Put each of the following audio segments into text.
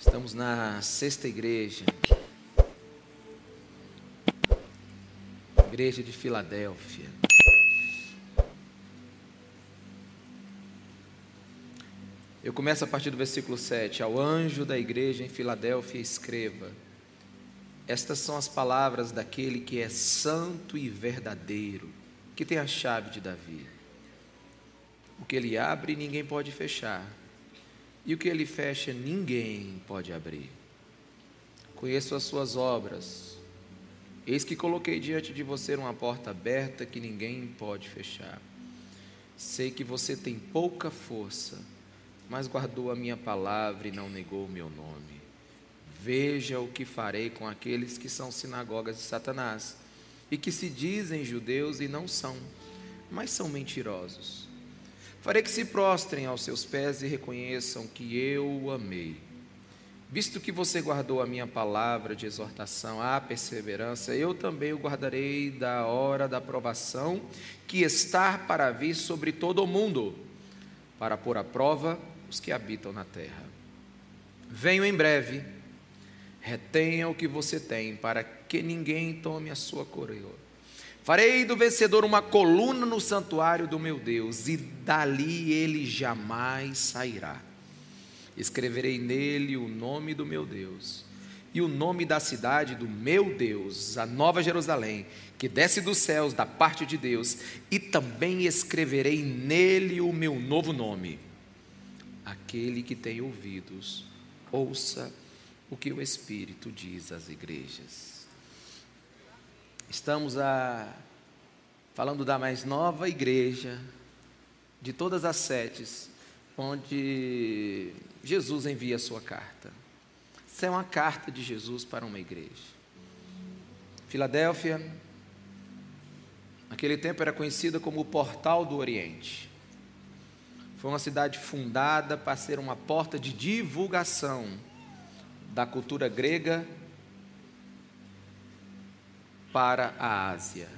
Estamos na sexta igreja, igreja de Filadélfia. Eu começo a partir do versículo 7. Ao anjo da igreja em Filadélfia, escreva: Estas são as palavras daquele que é santo e verdadeiro, que tem a chave de Davi. O que ele abre, ninguém pode fechar, e o que ele fecha, ninguém pode abrir. Conheço as suas obras. Eis que coloquei diante de você uma porta aberta que ninguém pode fechar. Sei que você tem pouca força mas guardou a minha palavra e não negou o meu nome. Veja o que farei com aqueles que são sinagogas de Satanás e que se dizem judeus e não são, mas são mentirosos. Farei que se prostrem aos seus pés e reconheçam que eu o amei. Visto que você guardou a minha palavra de exortação à perseverança, eu também o guardarei da hora da provação que está para vir sobre todo o mundo, para pôr à prova os que habitam na terra. Venho em breve, retenha o que você tem, para que ninguém tome a sua coroa. Farei do vencedor uma coluna no santuário do meu Deus, e dali ele jamais sairá. Escreverei nele o nome do meu Deus e o nome da cidade do meu Deus, a Nova Jerusalém, que desce dos céus da parte de Deus, e também escreverei nele o meu novo nome Aquele que tem ouvidos, ouça o que o Espírito diz às igrejas. Estamos a, falando da mais nova igreja de todas as sete, onde Jesus envia a sua carta. Essa é uma carta de Jesus para uma igreja. Filadélfia, naquele tempo era conhecida como o Portal do Oriente. Foi uma cidade fundada para ser uma porta de divulgação da cultura grega para a Ásia.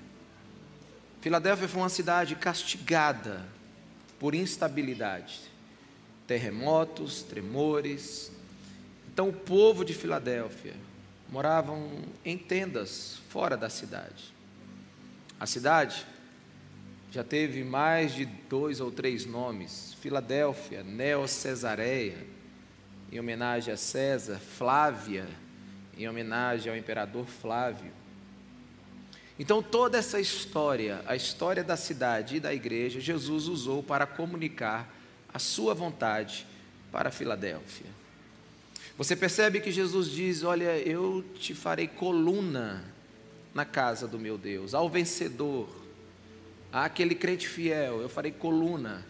Filadélfia foi uma cidade castigada por instabilidade, terremotos, tremores. Então o povo de Filadélfia moravam em tendas fora da cidade. A cidade já teve mais de dois ou três nomes: Filadélfia, Neo-Cesareia, em homenagem a César, Flávia, em homenagem ao imperador Flávio. Então, toda essa história, a história da cidade e da igreja, Jesus usou para comunicar a sua vontade para Filadélfia. Você percebe que Jesus diz: Olha, eu te farei coluna na casa do meu Deus, ao vencedor aquele crente fiel, eu farei coluna.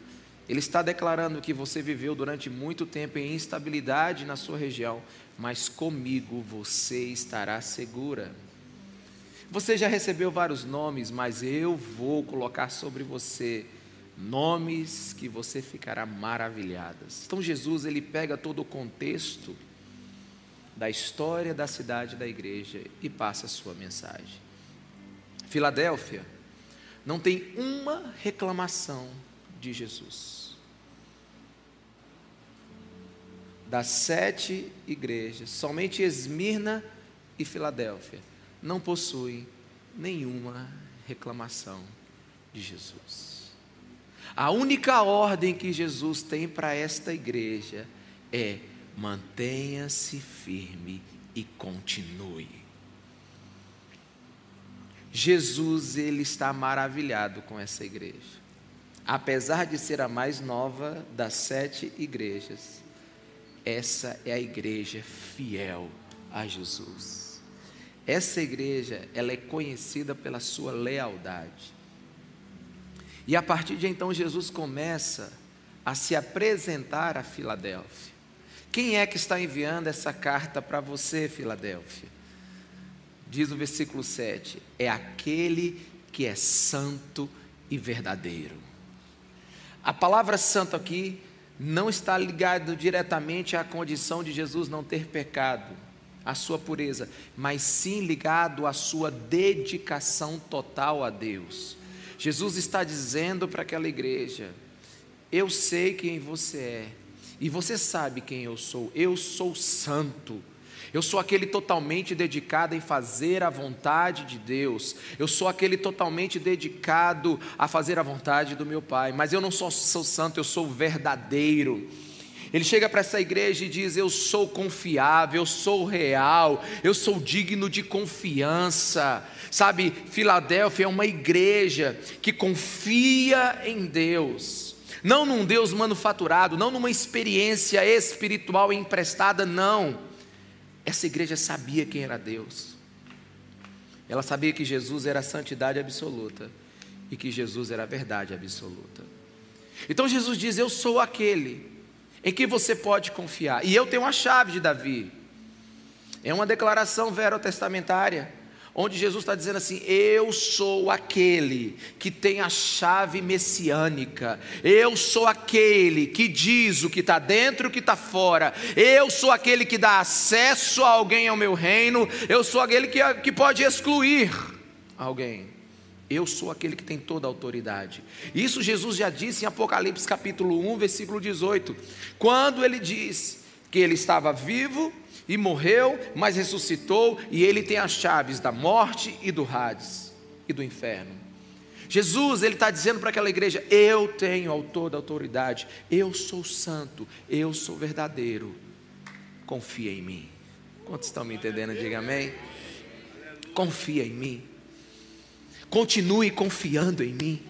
Ele está declarando que você viveu durante muito tempo em instabilidade na sua região, mas comigo você estará segura. Você já recebeu vários nomes, mas eu vou colocar sobre você nomes que você ficará maravilhadas. Então Jesus ele pega todo o contexto da história da cidade da igreja e passa a sua mensagem. Filadélfia não tem uma reclamação de Jesus. Das sete igrejas, somente Esmirna e Filadélfia não possuem nenhuma reclamação de Jesus. A única ordem que Jesus tem para esta igreja é: mantenha-se firme e continue. Jesus ele está maravilhado com essa igreja. Apesar de ser a mais nova das sete igrejas, essa é a igreja fiel a Jesus. Essa igreja, ela é conhecida pela sua lealdade. E a partir de então Jesus começa a se apresentar a Filadélfia. Quem é que está enviando essa carta para você, Filadélfia? diz o versículo 7, é aquele que é santo e verdadeiro. A palavra santo aqui não está ligado diretamente à condição de Jesus não ter pecado, à sua pureza, mas sim ligado à sua dedicação total a Deus. Jesus está dizendo para aquela igreja: Eu sei quem você é, E você sabe quem eu sou? Eu sou santo. Eu sou aquele totalmente dedicado em fazer a vontade de Deus. Eu sou aquele totalmente dedicado a fazer a vontade do meu Pai. Mas eu não só sou santo, eu sou verdadeiro. Ele chega para essa igreja e diz: Eu sou confiável, eu sou real, eu sou digno de confiança. Sabe, Filadélfia é uma igreja que confia em Deus não num Deus manufaturado, não numa experiência espiritual emprestada, não. Essa igreja sabia quem era Deus. Ela sabia que Jesus era a santidade absoluta e que Jesus era a verdade absoluta. Então Jesus diz: Eu sou aquele em que você pode confiar, e eu tenho a chave de Davi. É uma declaração verotestamentária onde Jesus está dizendo assim: Eu sou aquele que tem a chave messiânica, eu sou aquele que diz o que está dentro e o que está fora, eu sou aquele que dá acesso a alguém ao meu reino, eu sou aquele que, que pode excluir alguém. Eu sou aquele que tem toda a autoridade. Isso Jesus já disse em Apocalipse capítulo 1, versículo 18, quando ele diz que ele estava vivo e morreu, mas ressuscitou, e ele tem as chaves da morte e do Hades e do inferno. Jesus, ele está dizendo para aquela igreja: Eu tenho toda a autoridade, eu sou santo, eu sou verdadeiro, confia em mim. Quantos estão me entendendo? Diga amém. Confia em mim, continue confiando em mim.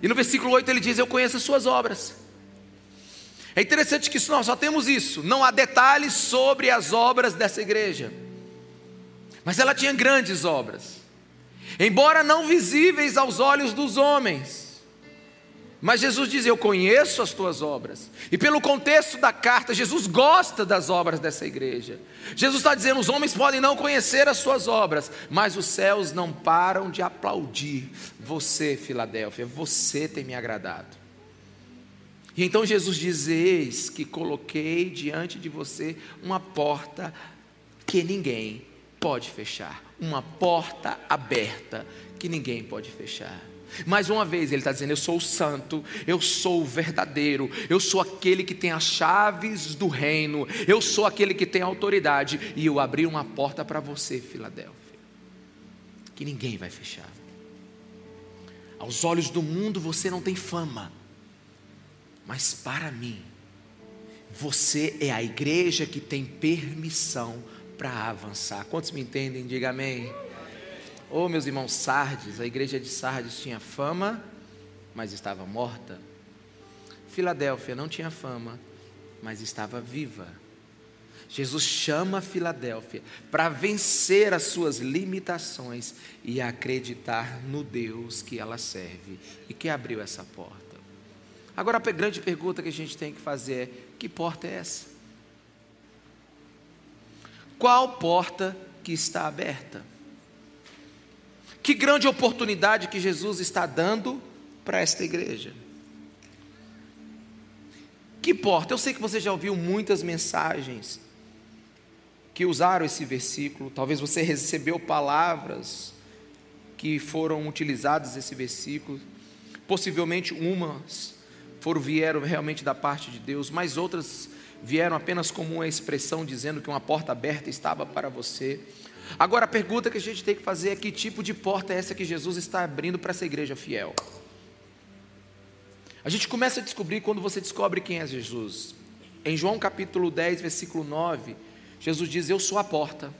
E no versículo 8 ele diz: Eu conheço as suas obras. É interessante que nós só temos isso, não há detalhes sobre as obras dessa igreja. Mas ela tinha grandes obras, embora não visíveis aos olhos dos homens. Mas Jesus diz: Eu conheço as tuas obras. E pelo contexto da carta, Jesus gosta das obras dessa igreja. Jesus está dizendo: os homens podem não conhecer as suas obras, mas os céus não param de aplaudir. Você, Filadélfia, você tem me agradado. E então Jesus diz: Eis que coloquei diante de você uma porta que ninguém pode fechar, uma porta aberta que ninguém pode fechar. Mais uma vez ele está dizendo: Eu sou o santo, eu sou o verdadeiro, eu sou aquele que tem as chaves do reino, eu sou aquele que tem autoridade, e eu abri uma porta para você, Filadélfia, que ninguém vai fechar. Aos olhos do mundo você não tem fama, mas para mim, você é a igreja que tem permissão para avançar. Quantos me entendem? Diga amém. Oh, meus irmãos, Sardes, a igreja de Sardes tinha fama, mas estava morta. Filadélfia não tinha fama, mas estava viva. Jesus chama Filadélfia para vencer as suas limitações e acreditar no Deus que ela serve e que abriu essa porta. Agora a grande pergunta que a gente tem que fazer é: que porta é essa? Qual porta que está aberta? Que grande oportunidade que Jesus está dando para esta igreja. Que porta? Eu sei que você já ouviu muitas mensagens que usaram esse versículo, talvez você recebeu palavras que foram utilizadas nesse versículo, possivelmente umas foram vieram realmente da parte de Deus, mas outras vieram apenas como uma expressão dizendo que uma porta aberta estava para você. Agora a pergunta que a gente tem que fazer é que tipo de porta é essa que Jesus está abrindo para essa igreja fiel? A gente começa a descobrir quando você descobre quem é Jesus. Em João capítulo 10, versículo 9, Jesus diz: Eu sou a porta.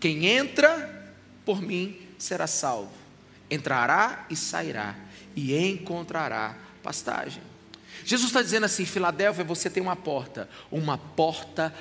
Quem entra por mim será salvo. Entrará e sairá e encontrará pastagem. Jesus está dizendo assim: Filadélfia, você tem uma porta, uma porta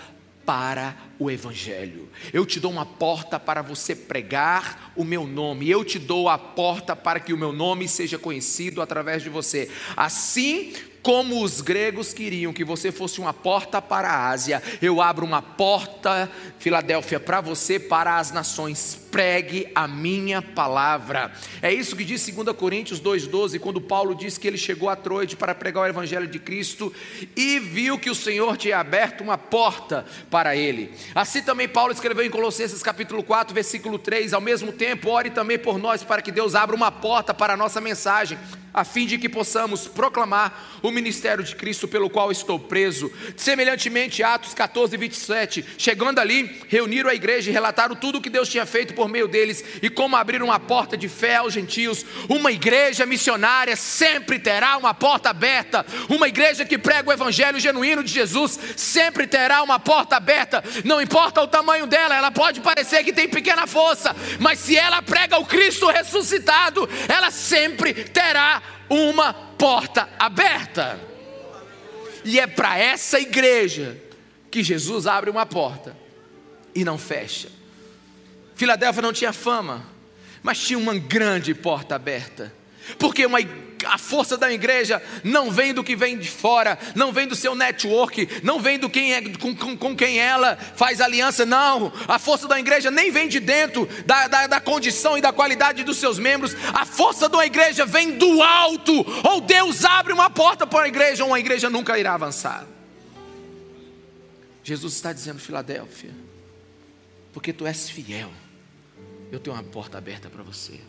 para o Evangelho. Eu te dou uma porta para você pregar o meu nome. Eu te dou a porta para que o meu nome seja conhecido através de você. Assim como os gregos queriam que você fosse uma porta para a Ásia, eu abro uma porta, Filadélfia, para você, para as nações. Pregue a minha palavra. É isso que diz 2 Coríntios 2,12, quando Paulo diz que ele chegou a Troide para pregar o Evangelho de Cristo e viu que o Senhor tinha aberto uma porta para ele. Assim também Paulo escreveu em Colossenses capítulo 4, versículo 3: ao mesmo tempo, ore também por nós para que Deus abra uma porta para a nossa mensagem a fim de que possamos proclamar o ministério de Cristo pelo qual estou preso. Semelhantemente, Atos 14, 27, chegando ali, reuniram a igreja e relataram tudo o que Deus tinha feito por meio deles e como abriram uma porta de fé aos gentios. Uma igreja missionária sempre terá uma porta aberta, uma igreja que prega o evangelho genuíno de Jesus sempre terá uma porta aberta, não importa o tamanho dela, ela pode parecer que tem pequena força, mas se ela prega o Cristo ressuscitado, ela sempre terá uma porta aberta. E é para essa igreja que Jesus abre uma porta e não fecha. Filadélfia não tinha fama, mas tinha uma grande porta aberta. Porque uma a força da igreja não vem do que vem de fora, não vem do seu network, não vem do quem é, com, com, com quem ela faz aliança, não. A força da igreja nem vem de dentro da, da, da condição e da qualidade dos seus membros, a força da igreja vem do alto. Ou Deus abre uma porta para a igreja, ou a igreja nunca irá avançar. Jesus está dizendo, Filadélfia, porque tu és fiel, eu tenho uma porta aberta para você.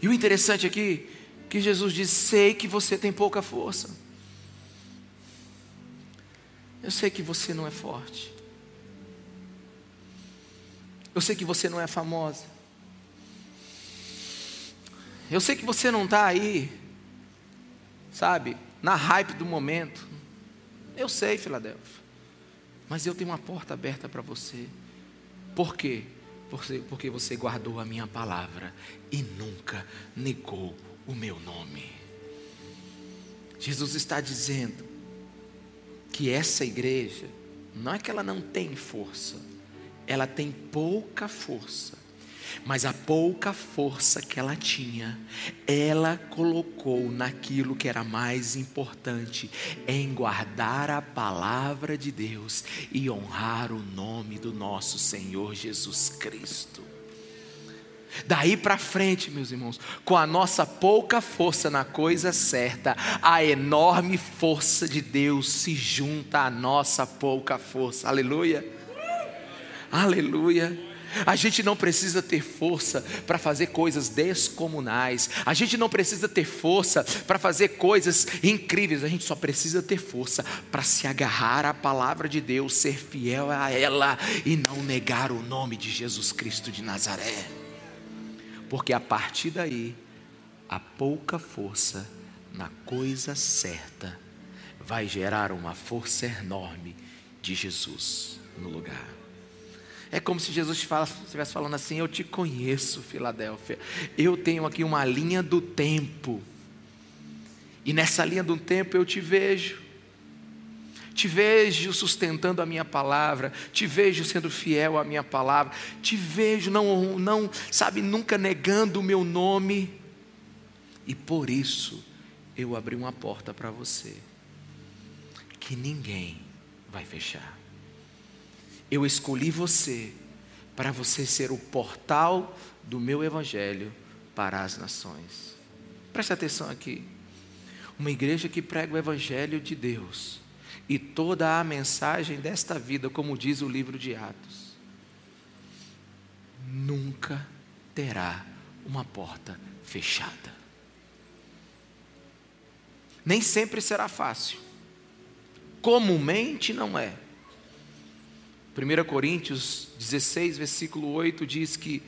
E o interessante aqui que Jesus diz: Sei que você tem pouca força. Eu sei que você não é forte. Eu sei que você não é famosa. Eu sei que você não está aí, sabe, na hype do momento. Eu sei, Filadélfia. Mas eu tenho uma porta aberta para você. Por quê? Porque você guardou a minha palavra e nunca negou o meu nome. Jesus está dizendo que essa igreja, não é que ela não tem força, ela tem pouca força, mas a pouca força que ela tinha, ela colocou naquilo que era mais importante, em guardar a palavra de Deus e honrar o nome do nosso Senhor Jesus Cristo. Daí para frente, meus irmãos, com a nossa pouca força na coisa certa, a enorme força de Deus se junta à nossa pouca força. Aleluia. Aleluia. A gente não precisa ter força para fazer coisas descomunais. A gente não precisa ter força para fazer coisas incríveis. A gente só precisa ter força para se agarrar à palavra de Deus, ser fiel a ela e não negar o nome de Jesus Cristo de Nazaré porque a partir daí, a pouca força na coisa certa vai gerar uma força enorme de Jesus no lugar. É como se Jesus estivesse falando assim: Eu te conheço, Filadélfia. Eu tenho aqui uma linha do tempo. E nessa linha do tempo eu te vejo te vejo sustentando a minha palavra, te vejo sendo fiel à minha palavra, te vejo não, não, sabe, nunca negando o meu nome, e por isso eu abri uma porta para você, que ninguém vai fechar. Eu escolhi você para você ser o portal do meu evangelho para as nações. Preste atenção aqui. Uma igreja que prega o evangelho de Deus e toda a mensagem desta vida, como diz o livro de Atos, nunca terá uma porta fechada. Nem sempre será fácil. Comumente não é. 1 Coríntios 16, versículo 8 diz que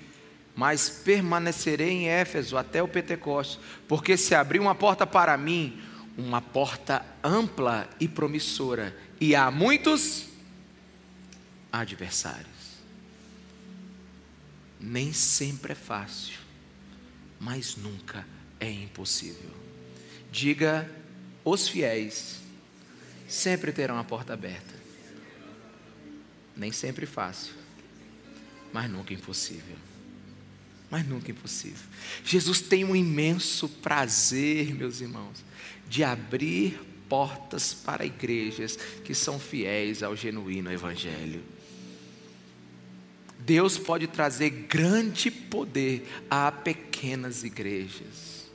mas permanecerei em Éfeso até o Pentecostes, porque se abrir uma porta para mim, uma porta ampla e promissora, e há muitos adversários. Nem sempre é fácil, mas nunca é impossível. Diga: os fiéis sempre terão a porta aberta. Nem sempre fácil, mas nunca impossível. Mas nunca impossível. Jesus tem um imenso prazer, meus irmãos, de abrir portas para igrejas que são fiéis ao genuíno Evangelho. Deus pode trazer grande poder a pequenas igrejas.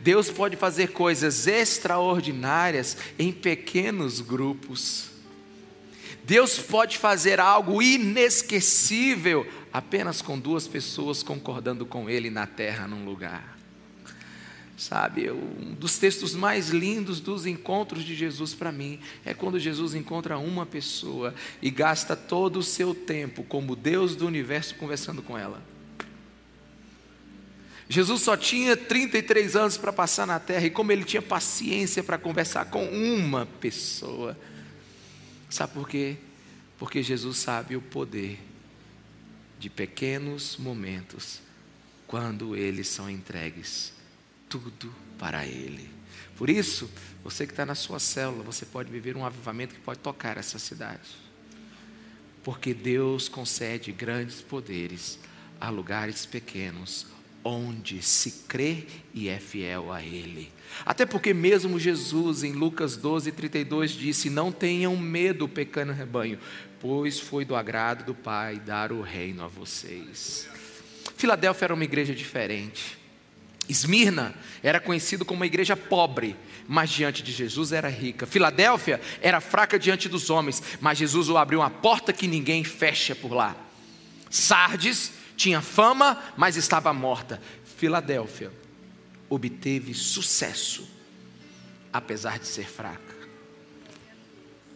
Deus pode fazer coisas extraordinárias em pequenos grupos. Deus pode fazer algo inesquecível apenas com duas pessoas concordando com Ele na terra, num lugar. Sabe, um dos textos mais lindos dos encontros de Jesus para mim é quando Jesus encontra uma pessoa e gasta todo o seu tempo como Deus do universo conversando com ela. Jesus só tinha 33 anos para passar na terra e como ele tinha paciência para conversar com uma pessoa. Sabe por quê? Porque Jesus sabe o poder de pequenos momentos quando eles são entregues tudo para Ele. Por isso, você que está na sua célula, você pode viver um avivamento que pode tocar essa cidade. Porque Deus concede grandes poderes a lugares pequenos, onde se crê e é fiel a Ele. Até porque mesmo Jesus, em Lucas 12, 32, disse: Não tenham medo, pequeno rebanho, pois foi do agrado do Pai dar o reino a vocês. Filadélfia era uma igreja diferente. Esmirna era conhecido como uma igreja pobre, mas diante de Jesus era rica. Filadélfia era fraca diante dos homens, mas Jesus o abriu uma porta que ninguém fecha por lá. Sardes tinha fama, mas estava morta. Filadélfia obteve sucesso, apesar de ser fraca.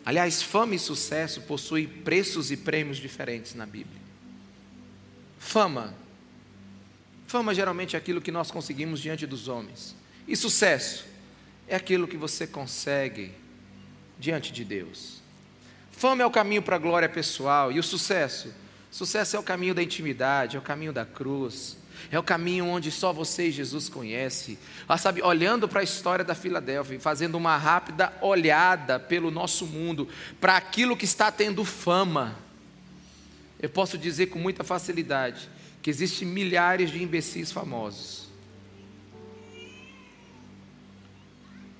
Aliás, fama e sucesso possuem preços e prêmios diferentes na Bíblia. Fama Fama geralmente é aquilo que nós conseguimos diante dos homens. E sucesso é aquilo que você consegue diante de Deus. Fama é o caminho para a glória pessoal. E o sucesso? Sucesso é o caminho da intimidade, é o caminho da cruz. É o caminho onde só você e Jesus conhece. Ah, sabe, olhando para a história da Filadélfia, fazendo uma rápida olhada pelo nosso mundo, para aquilo que está tendo fama. Eu posso dizer com muita facilidade que existem milhares de imbecis famosos.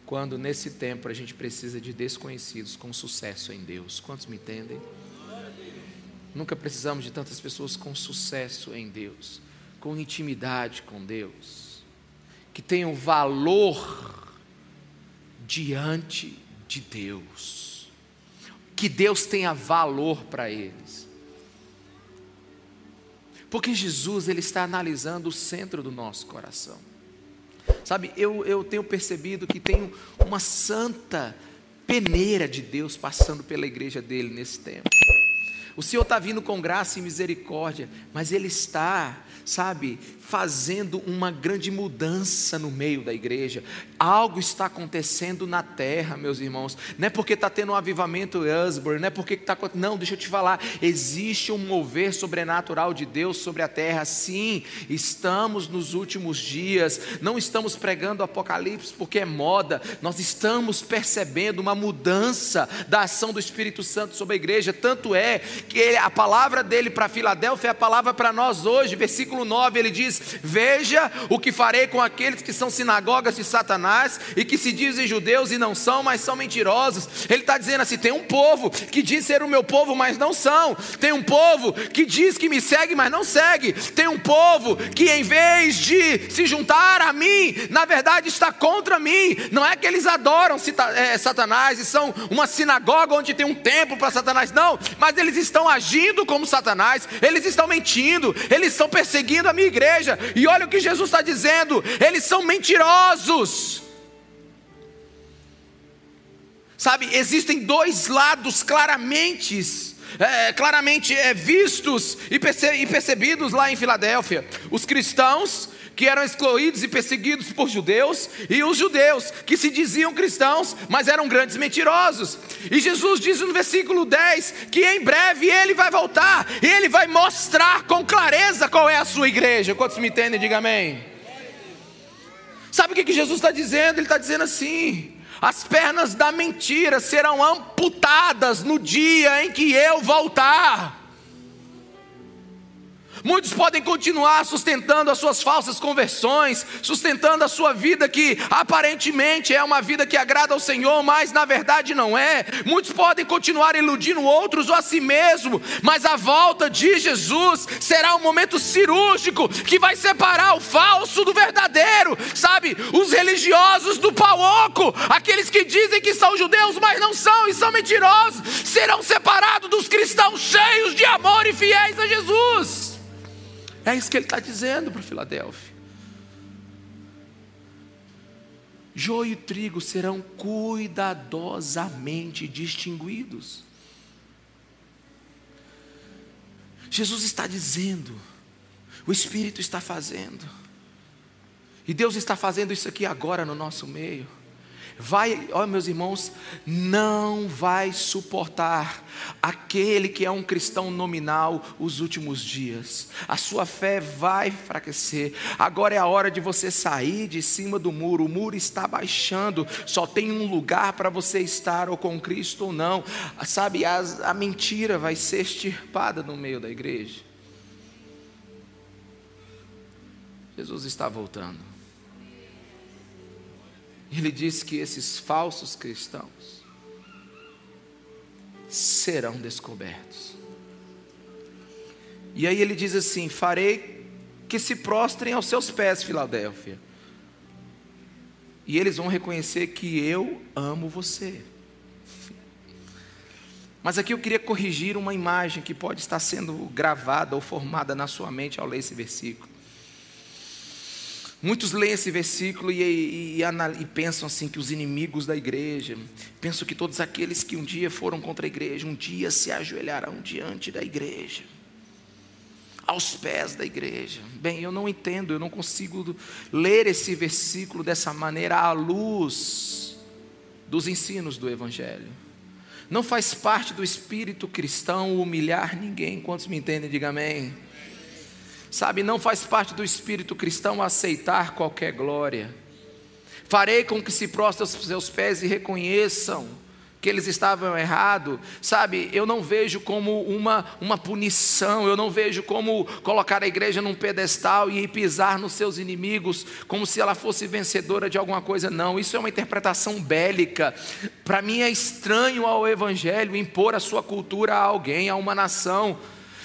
Quando nesse tempo a gente precisa de desconhecidos com sucesso em Deus. Quantos me entendem? Nunca precisamos de tantas pessoas com sucesso em Deus, com intimidade com Deus, que tenham valor diante de Deus, que Deus tenha valor para eles. Porque Jesus ele está analisando o centro do nosso coração. Sabe, eu, eu tenho percebido que tem uma santa peneira de Deus passando pela igreja dele nesse tempo. O Senhor está vindo com graça e misericórdia, mas Ele está sabe, fazendo uma grande mudança no meio da igreja. Algo está acontecendo na terra, meus irmãos. Não é porque está tendo um avivamento em Asbury, não é porque está. Não, deixa eu te falar. Existe um mover sobrenatural de Deus sobre a terra. Sim, estamos nos últimos dias. Não estamos pregando Apocalipse porque é moda. Nós estamos percebendo uma mudança da ação do Espírito Santo sobre a igreja. Tanto é que a palavra dele para Filadélfia é a palavra para nós hoje. Versículo versículo 9 ele diz: Veja o que farei com aqueles que são sinagogas de Satanás e que se dizem judeus e não são, mas são mentirosos. Ele está dizendo assim: tem um povo que diz ser o meu povo, mas não são. Tem um povo que diz que me segue, mas não segue. Tem um povo que em vez de se juntar a mim, na verdade está contra mim. Não é que eles adoram é, Satanás e são uma sinagoga onde tem um templo para Satanás, não, mas eles estão agindo como Satanás, eles estão mentindo, eles estão perseguindo perseguindo a minha igreja. E olha o que Jesus está dizendo: eles são mentirosos. Sabe, existem dois lados claramente, é, claramente é, vistos e, perce, e percebidos lá em Filadélfia: os cristãos que eram excluídos e perseguidos por judeus, e os judeus que se diziam cristãos, mas eram grandes mentirosos. E Jesus diz no versículo 10 que em breve ele vai voltar e ele vai mostrar com clareza qual é a sua igreja. Quantos me entendem? Diga amém. Sabe o que, que Jesus está dizendo? Ele está dizendo assim: as pernas da mentira serão amputadas no dia em que eu voltar. Muitos podem continuar sustentando as suas falsas conversões, sustentando a sua vida que aparentemente é uma vida que agrada ao Senhor, mas na verdade não é. Muitos podem continuar iludindo outros ou a si mesmo, mas a volta de Jesus será um momento cirúrgico que vai separar o falso do verdadeiro, sabe? Os religiosos do pau oco, aqueles que dizem que são judeus, mas não são e são mentirosos, serão separados dos cristãos cheios de amor e fiéis a Jesus. É isso que ele está dizendo para Filadélfia. joio e trigo serão cuidadosamente distinguidos. Jesus está dizendo, o Espírito está fazendo, e Deus está fazendo isso aqui agora no nosso meio vai, ó meus irmãos, não vai suportar aquele que é um cristão nominal os últimos dias. A sua fé vai enfraquecer. Agora é a hora de você sair de cima do muro. O muro está baixando. Só tem um lugar para você estar ou com Cristo ou não. Sabe, a, a mentira vai ser extirpada no meio da igreja. Jesus está voltando. Ele diz que esses falsos cristãos serão descobertos. E aí ele diz assim: Farei que se prostrem aos seus pés, Filadélfia. E eles vão reconhecer que eu amo você. Mas aqui eu queria corrigir uma imagem que pode estar sendo gravada ou formada na sua mente ao ler esse versículo. Muitos leem esse versículo e, e, e, e, pensam assim que os inimigos da igreja, pensam que todos aqueles que um dia foram contra a igreja, um dia se ajoelharão diante da igreja, aos pés da igreja. Bem, eu não entendo, eu não consigo ler esse versículo dessa maneira à luz dos ensinos do Evangelho. Não faz parte do espírito cristão humilhar ninguém. Quantos me entendem? Diga amém. Sabe, não faz parte do espírito cristão aceitar qualquer glória. Farei com que se prostrem aos seus pés e reconheçam que eles estavam errados, sabe? Eu não vejo como uma, uma punição, eu não vejo como colocar a igreja num pedestal e pisar nos seus inimigos, como se ela fosse vencedora de alguma coisa, não. Isso é uma interpretação bélica. Para mim é estranho ao Evangelho impor a sua cultura a alguém, a uma nação.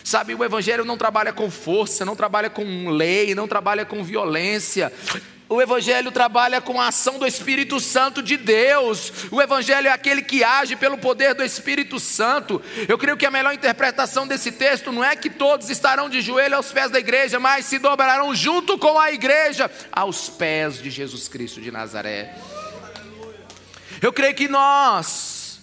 Sabe, o Evangelho não trabalha com força, não trabalha com lei, não trabalha com violência. O Evangelho trabalha com a ação do Espírito Santo de Deus. O Evangelho é aquele que age pelo poder do Espírito Santo. Eu creio que a melhor interpretação desse texto não é que todos estarão de joelho aos pés da igreja, mas se dobrarão junto com a igreja aos pés de Jesus Cristo de Nazaré. Eu creio que nós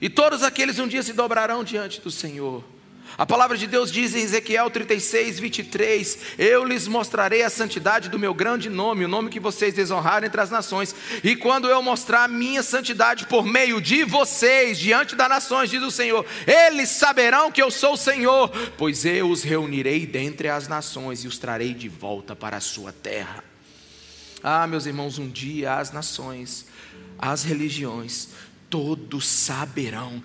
e todos aqueles um dia se dobrarão diante do Senhor. A palavra de Deus diz em Ezequiel 36, 23: Eu lhes mostrarei a santidade do meu grande nome, o nome que vocês desonraram entre as nações. E quando eu mostrar a minha santidade por meio de vocês, diante das nações, diz o Senhor, eles saberão que eu sou o Senhor, pois eu os reunirei dentre as nações e os trarei de volta para a sua terra. Ah, meus irmãos, um dia as nações, as religiões, todos saberão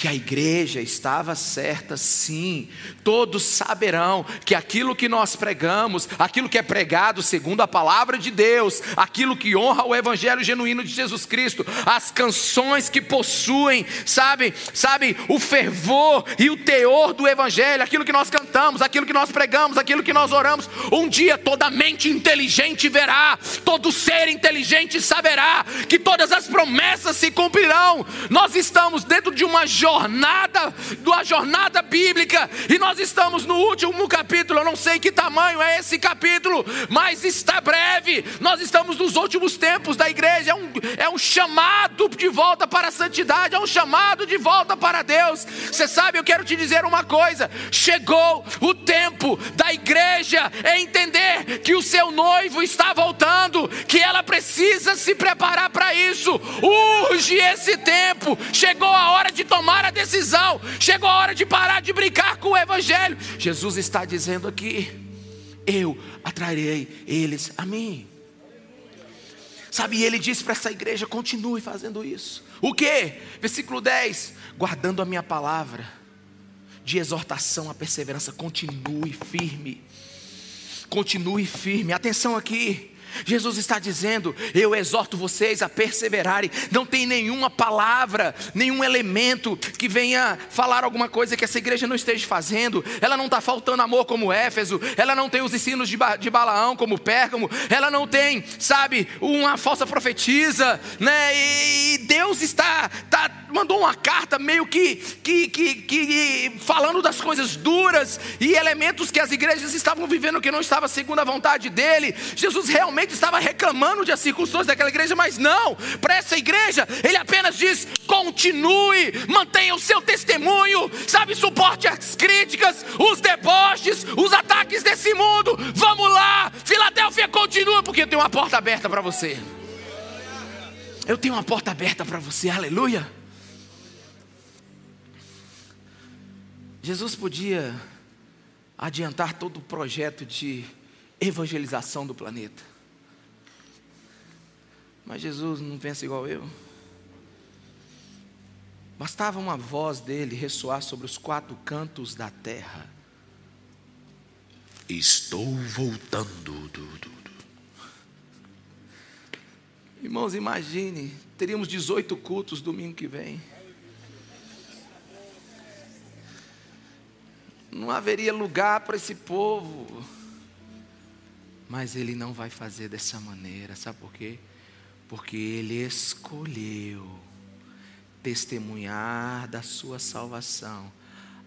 que a igreja estava certa, sim. Todos saberão que aquilo que nós pregamos, aquilo que é pregado segundo a palavra de Deus, aquilo que honra o evangelho genuíno de Jesus Cristo, as canções que possuem, sabe, sabe, o fervor e o teor do evangelho, aquilo que nós cantamos, aquilo que nós pregamos, aquilo que nós oramos, um dia toda mente inteligente verá, todo ser inteligente saberá que todas as promessas se cumprirão. Nós estamos dentro de uma jornada jornada, da jornada bíblica, e nós estamos no último capítulo. Eu não sei que tamanho é esse capítulo, mas está breve. Nós estamos nos últimos tempos da igreja. É um, é um chamado de volta para a santidade, é um chamado de volta para Deus. Você sabe, eu quero te dizer uma coisa: chegou o tempo da igreja entender que o seu noivo está voltando, que ela precisa se preparar para isso. Urge esse tempo. Chegou a hora de tomar tomar a decisão. Chegou a hora de parar de brincar com o Evangelho. Jesus está dizendo aqui: Eu atrairei eles a mim. Sabe, ele disse para essa igreja: continue fazendo isso. O que? Versículo 10: guardando a minha palavra de exortação à perseverança, continue firme. Continue firme. Atenção aqui. Jesus está dizendo: Eu exorto vocês a perseverarem. Não tem nenhuma palavra, nenhum elemento que venha falar alguma coisa que essa igreja não esteja fazendo. Ela não está faltando amor como Éfeso, ela não tem os ensinos de, ba de Balaão como Pérgamo, ela não tem, sabe, uma falsa profetisa, né? E Deus está, está mandou uma carta meio que, que, que, que falando das coisas duras e elementos que as igrejas estavam vivendo que não estava segundo a vontade dele. Jesus realmente estava reclamando de as circunstâncias daquela igreja, mas não, para essa igreja, ele apenas diz: continue, mantenha o seu testemunho, sabe, suporte as críticas, os deboches, os ataques desse mundo. Vamos lá, Filadélfia, continua, porque eu tenho uma porta aberta para você. Eu tenho uma porta aberta para você, aleluia. Jesus podia adiantar todo o projeto de evangelização do planeta. Mas Jesus não pensa igual eu. Bastava uma voz dele ressoar sobre os quatro cantos da terra. Estou voltando. Irmãos, imagine, teríamos 18 cultos domingo que vem. Não haveria lugar para esse povo. Mas ele não vai fazer dessa maneira, sabe por quê? Porque ele escolheu testemunhar da sua salvação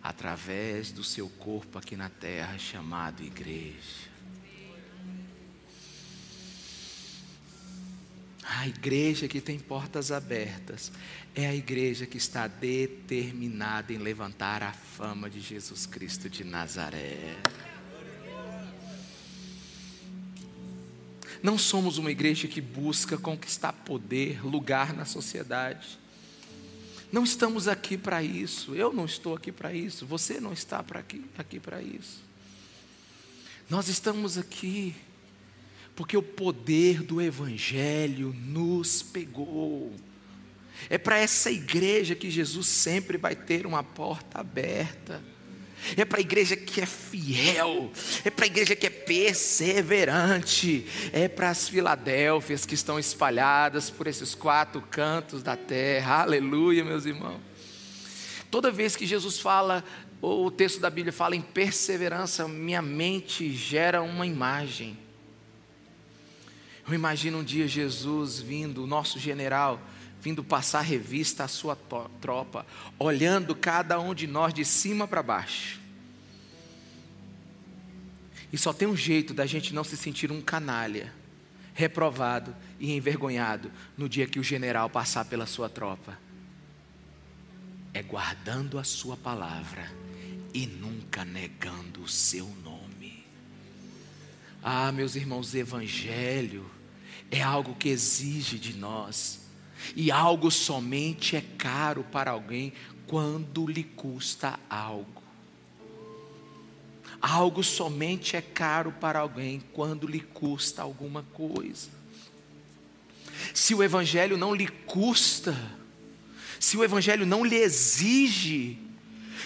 através do seu corpo aqui na terra chamado igreja. A igreja que tem portas abertas é a igreja que está determinada em levantar a fama de Jesus Cristo de Nazaré. Não somos uma igreja que busca conquistar poder, lugar na sociedade. Não estamos aqui para isso. Eu não estou aqui para isso. Você não está aqui, aqui para isso. Nós estamos aqui porque o poder do Evangelho nos pegou. É para essa igreja que Jesus sempre vai ter uma porta aberta. É para a igreja que é fiel, é para a igreja que é perseverante, é para as Filadélfias que estão espalhadas por esses quatro cantos da terra. Aleluia, meus irmãos. Toda vez que Jesus fala, ou o texto da Bíblia fala em perseverança, minha mente gera uma imagem. Eu imagino um dia Jesus vindo, o nosso general, vindo passar revista à sua tropa, olhando cada um de nós de cima para baixo. E só tem um jeito da gente não se sentir um canalha, reprovado e envergonhado no dia que o general passar pela sua tropa. É guardando a sua palavra e nunca negando o seu nome. Ah, meus irmãos, evangelho é algo que exige de nós. E algo somente é caro para alguém quando lhe custa algo. Algo somente é caro para alguém quando lhe custa alguma coisa. Se o Evangelho não lhe custa, se o Evangelho não lhe exige,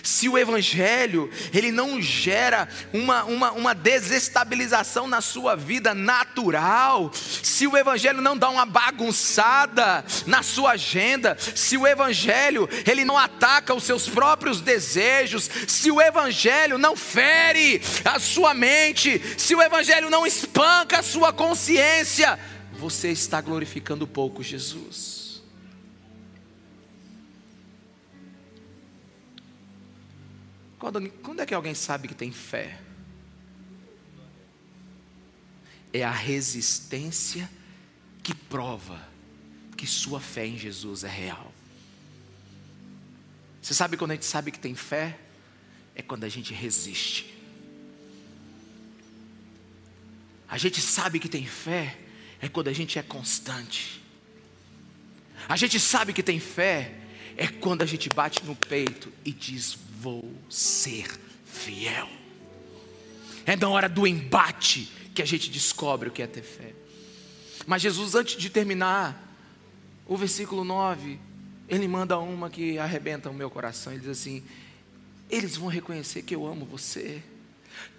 se o Evangelho ele não gera uma, uma, uma desestabilização na sua vida natural, se o Evangelho não dá uma bagunçada na sua agenda, se o Evangelho ele não ataca os seus próprios desejos, se o Evangelho não fere a sua mente, se o Evangelho não espanca a sua consciência, você está glorificando pouco Jesus. Quando, quando é que alguém sabe que tem fé? É a resistência que prova que sua fé em Jesus é real. Você sabe quando a gente sabe que tem fé? É quando a gente resiste. A gente sabe que tem fé é quando a gente é constante. A gente sabe que tem fé é quando a gente bate no peito e diz: vou ser fiel. É na hora do embate que a gente descobre o que é ter fé. Mas Jesus, antes de terminar o versículo 9, ele manda uma que arrebenta o meu coração. Ele diz assim: Eles vão reconhecer que eu amo você.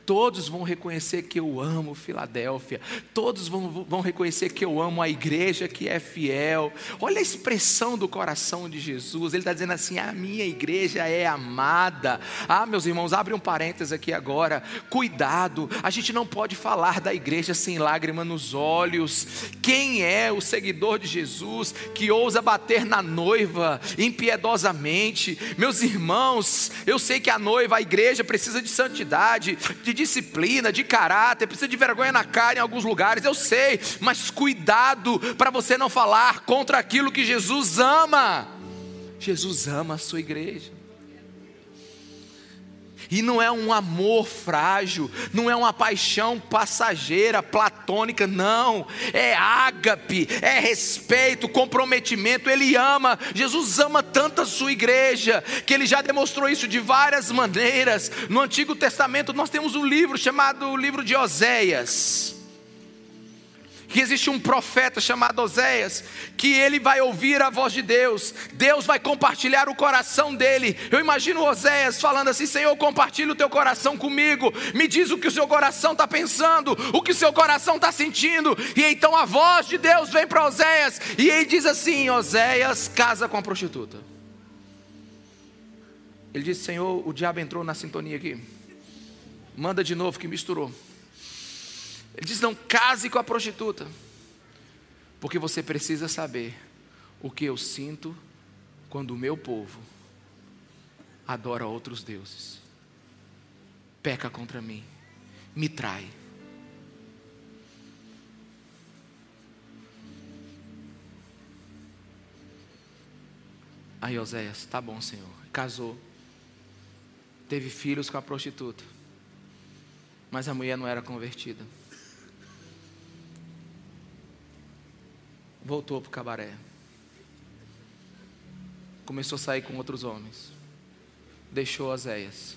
Todos vão reconhecer que eu amo Filadélfia. Todos vão, vão reconhecer que eu amo a igreja que é fiel. Olha a expressão do coração de Jesus. Ele está dizendo assim: a minha igreja é amada. Ah, meus irmãos, abre um parênteses aqui agora. Cuidado, a gente não pode falar da igreja sem lágrima nos olhos. Quem é o seguidor de Jesus que ousa bater na noiva impiedosamente? Meus irmãos, eu sei que a noiva, a igreja, precisa de santidade. de disciplina, de caráter, precisa de vergonha na cara em alguns lugares, eu sei, mas cuidado para você não falar contra aquilo que Jesus ama. Jesus ama a sua igreja. E não é um amor frágil, não é uma paixão passageira, platônica, não. É ágape, é respeito, comprometimento. Ele ama, Jesus ama tanto a sua igreja, que ele já demonstrou isso de várias maneiras. No Antigo Testamento nós temos um livro chamado o livro de Oséias que existe um profeta chamado Oséias, que ele vai ouvir a voz de Deus, Deus vai compartilhar o coração dele. Eu imagino Oséias falando assim: Senhor, compartilha o teu coração comigo, me diz o que o seu coração está pensando, o que o seu coração está sentindo. E então a voz de Deus vem para Oséias, e ele diz assim: Oséias casa com a prostituta. Ele disse: Senhor, o diabo entrou na sintonia aqui, manda de novo que misturou. Ele diz: não case com a prostituta, porque você precisa saber o que eu sinto quando o meu povo adora outros deuses, peca contra mim, me trai. Aí Oséias, tá bom, Senhor, casou, teve filhos com a prostituta, mas a mulher não era convertida. Voltou para o cabaré. Começou a sair com outros homens. Deixou Oséias.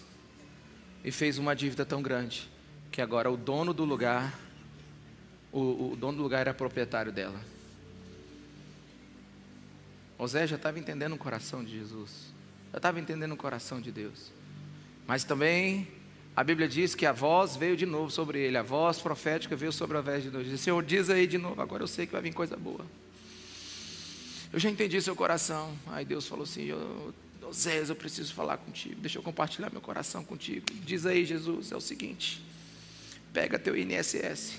E fez uma dívida tão grande que agora o dono do lugar, o, o dono do lugar era proprietário dela. Oséias já estava entendendo o coração de Jesus. Já estava entendendo o coração de Deus. Mas também a Bíblia diz que a voz veio de novo sobre ele, a voz profética veio sobre a voz de Deus. Diz, Senhor, diz aí de novo, agora eu sei que vai vir coisa boa. Eu já entendi seu coração. Aí Deus falou assim: Zé, eu preciso falar contigo. Deixa eu compartilhar meu coração contigo. Diz aí, Jesus, é o seguinte: pega teu INSS,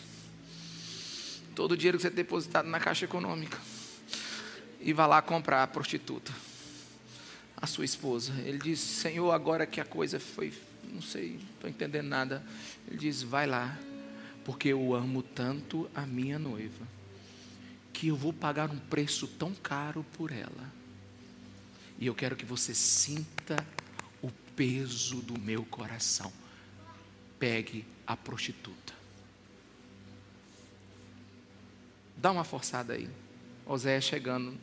todo o dinheiro que você tem depositado na Caixa Econômica, e vá lá comprar a prostituta, a sua esposa. Ele diz: Senhor, agora que a coisa foi, não sei, não estou entendendo nada. Ele diz: vai lá, porque eu amo tanto a minha noiva que eu vou pagar um preço tão caro por ela. E eu quero que você sinta o peso do meu coração. Pegue a prostituta. Dá uma forçada aí. Osé chegando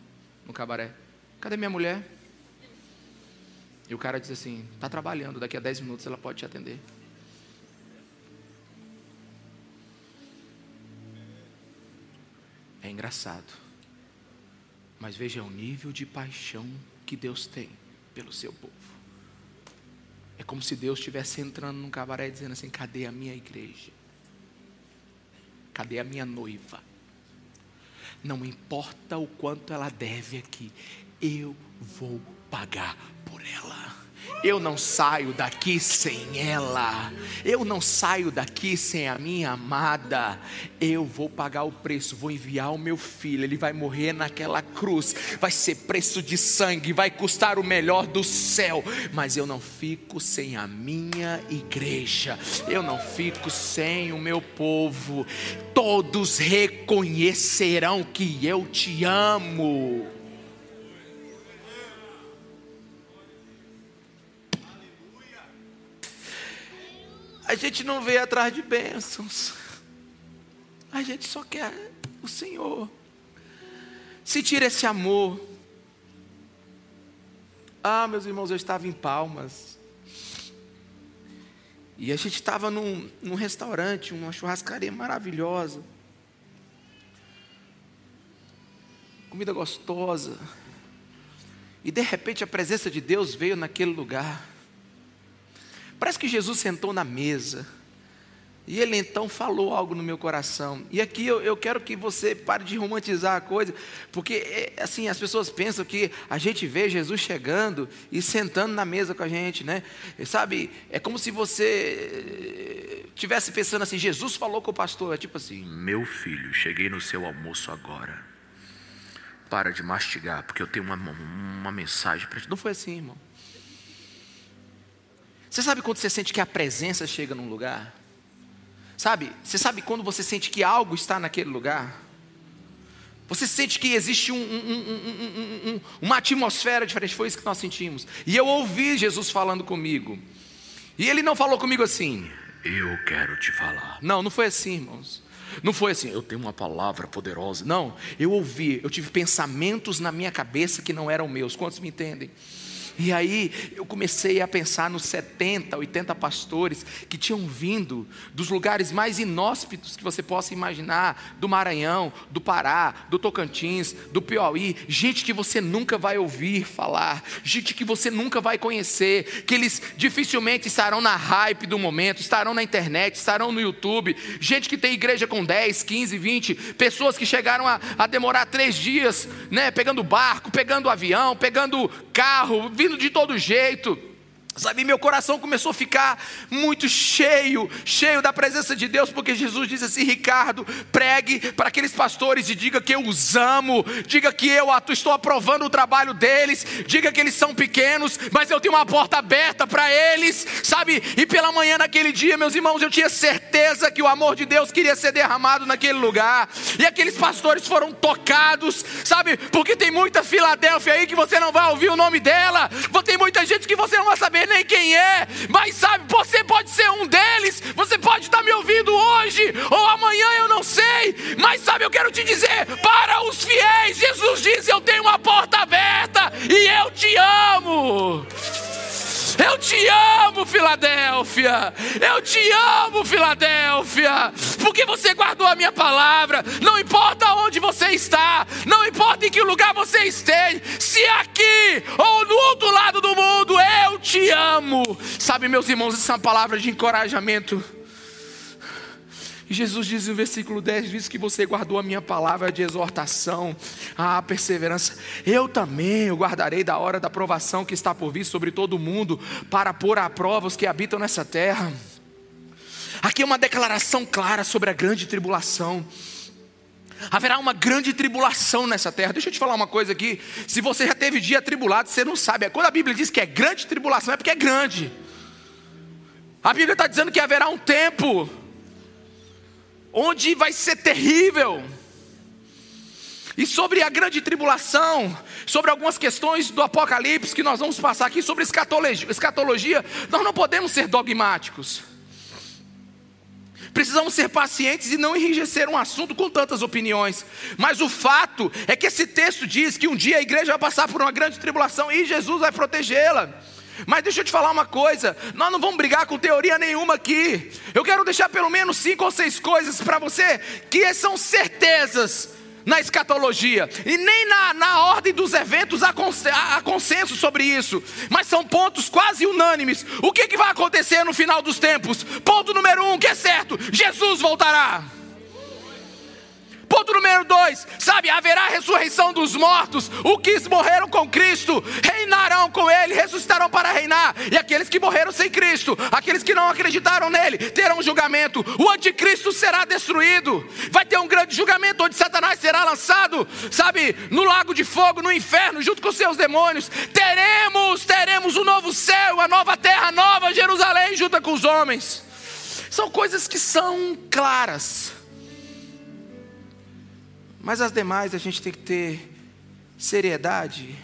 no cabaré. Cadê minha mulher? E o cara diz assim: está trabalhando, daqui a 10 minutos ela pode te atender. É engraçado. Mas veja o nível de paixão que Deus tem pelo seu povo. É como se Deus estivesse entrando num cabaré dizendo assim: cadê a minha igreja? Cadê a minha noiva? Não importa o quanto ela deve aqui, eu vou pagar por ela. Eu não saio daqui sem ela. Eu não saio daqui sem a minha amada. Eu vou pagar o preço, vou enviar o meu filho. Ele vai morrer naquela cruz. Vai ser preço de sangue, vai custar o melhor do céu. Mas eu não fico sem a minha igreja. Eu não fico sem o meu povo. Todos reconhecerão que eu te amo. A gente não veio atrás de bênçãos. A gente só quer o Senhor. Se tira esse amor. Ah, meus irmãos, eu estava em Palmas. E a gente estava num, num restaurante, uma churrascaria maravilhosa. Comida gostosa. E de repente a presença de Deus veio naquele lugar. Parece que Jesus sentou na mesa. E ele então falou algo no meu coração. E aqui eu, eu, quero que você pare de romantizar a coisa, porque é, assim as pessoas pensam que a gente vê Jesus chegando e sentando na mesa com a gente, né? Sabe? É como se você tivesse pensando assim: Jesus falou com o pastor, é tipo assim: Meu filho, cheguei no seu almoço agora. Para de mastigar, porque eu tenho uma, uma mensagem para ti. Não foi assim, irmão. Você sabe quando você sente que a presença chega num lugar? Sabe? Você sabe quando você sente que algo está naquele lugar? Você sente que existe um, um, um, uma atmosfera diferente. Foi isso que nós sentimos. E eu ouvi Jesus falando comigo. E ele não falou comigo assim, eu quero te falar. Não, não foi assim, irmãos. Não foi assim, eu tenho uma palavra poderosa. Não, eu ouvi, eu tive pensamentos na minha cabeça que não eram meus. Quantos me entendem? E aí eu comecei a pensar nos 70, 80 pastores que tinham vindo dos lugares mais inóspitos que você possa imaginar, do Maranhão, do Pará, do Tocantins, do Piauí, gente que você nunca vai ouvir falar, gente que você nunca vai conhecer, que eles dificilmente estarão na hype do momento, estarão na internet, estarão no YouTube, gente que tem igreja com 10, 15, 20, pessoas que chegaram a, a demorar três dias, né, pegando barco, pegando avião, pegando carro, vindo de todo jeito. Sabe, meu coração começou a ficar muito cheio, cheio da presença de Deus, porque Jesus disse assim: Ricardo, pregue para aqueles pastores e diga que eu os amo, diga que eu estou aprovando o trabalho deles, diga que eles são pequenos, mas eu tenho uma porta aberta para eles, sabe? E pela manhã naquele dia, meus irmãos, eu tinha certeza que o amor de Deus queria ser derramado naquele lugar, e aqueles pastores foram tocados, sabe? Porque tem muita Filadélfia aí que você não vai ouvir o nome dela, tem muita gente que você não vai saber nem quem é, mas sabe, você pode ser um deles, você pode estar me ouvindo hoje ou amanhã, eu não sei, mas sabe, eu quero te dizer: para os fiéis, Jesus diz: Eu tenho uma porta aberta e eu te amo. Eu te amo, Filadélfia. Eu te amo, Filadélfia. Porque você guardou a minha palavra. Não importa onde você está, não importa em que lugar você esteja, se aqui ou no outro lado do mundo, eu te amo. Sabe, meus irmãos, essa é uma palavra de encorajamento. E Jesus diz no versículo 10: Visto que você guardou a minha palavra de exortação, a perseverança, eu também eu guardarei da hora da provação que está por vir sobre todo o mundo, para pôr à prova os que habitam nessa terra. Aqui é uma declaração clara sobre a grande tribulação. Haverá uma grande tribulação nessa terra. Deixa eu te falar uma coisa aqui. Se você já teve dia tribulado, você não sabe. Quando a Bíblia diz que é grande tribulação, é porque é grande. A Bíblia está dizendo que haverá um tempo onde vai ser terrível. E sobre a grande tribulação, sobre algumas questões do Apocalipse que nós vamos passar aqui, sobre escatologia, nós não podemos ser dogmáticos. Precisamos ser pacientes e não enrijecer um assunto com tantas opiniões. Mas o fato é que esse texto diz que um dia a igreja vai passar por uma grande tribulação e Jesus vai protegê-la. Mas deixa eu te falar uma coisa: nós não vamos brigar com teoria nenhuma aqui. Eu quero deixar pelo menos cinco ou seis coisas para você que são certezas na escatologia, e nem na, na ordem dos eventos há, há, consenso sobre isso, mas são pontos quase unânimes. O que, que vai acontecer no final dos tempos? Ponto número um, que é certo: Jesus voltará. Ponto número dois, sabe, haverá ressurreição dos mortos. Os que morreram com Cristo reinarão com Ele, ressuscitarão para reinar. E aqueles que morreram sem Cristo, aqueles que não acreditaram nele, terão julgamento. O anticristo será destruído. Vai ter um grande julgamento onde Satanás será lançado, sabe, no lago de fogo, no inferno, junto com seus demônios. Teremos, teremos um novo céu, a nova terra, a nova Jerusalém, junto com os homens. São coisas que são claras. Mas as demais a gente tem que ter seriedade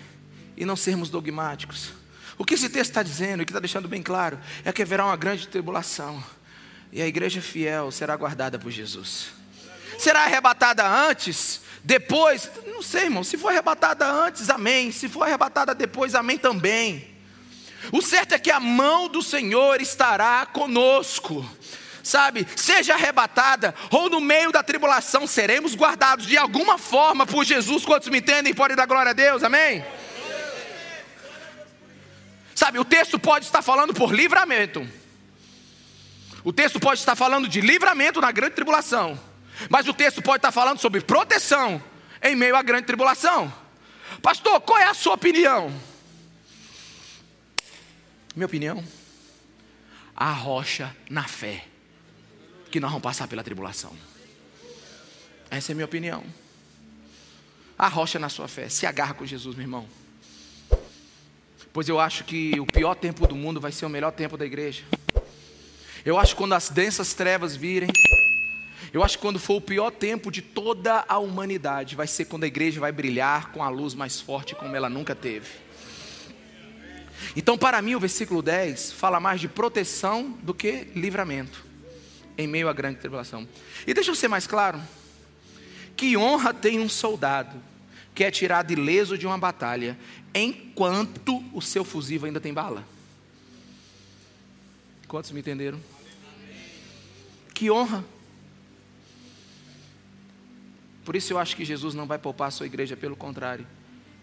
e não sermos dogmáticos. O que esse texto está dizendo, e que está deixando bem claro, é que haverá uma grande tribulação e a igreja fiel será guardada por Jesus. Será arrebatada antes, depois, não sei, irmão. Se for arrebatada antes, amém. Se for arrebatada depois, amém também. O certo é que a mão do Senhor estará conosco sabe, seja arrebatada, ou no meio da tribulação, seremos guardados de alguma forma por Jesus. Quantos me entendem? Podem dar glória a Deus, amém? Sabe, o texto pode estar falando por livramento. O texto pode estar falando de livramento na grande tribulação. Mas o texto pode estar falando sobre proteção em meio à grande tribulação. Pastor, qual é a sua opinião? Minha opinião? A rocha na fé que nós vamos passar pela tribulação. Essa é a minha opinião. A rocha na sua fé. Se agarra com Jesus, meu irmão. Pois eu acho que o pior tempo do mundo vai ser o melhor tempo da igreja. Eu acho que quando as densas trevas virem, eu acho que quando for o pior tempo de toda a humanidade, vai ser quando a igreja vai brilhar com a luz mais forte como ela nunca teve. Então, para mim, o versículo 10 fala mais de proteção do que livramento, em meio à grande tribulação. E deixa eu ser mais claro: que honra tem um soldado que é tirado ileso de uma batalha, enquanto o seu fusível ainda tem bala? Quantos me entenderam? Que honra. Por isso eu acho que Jesus não vai poupar a sua igreja, pelo contrário,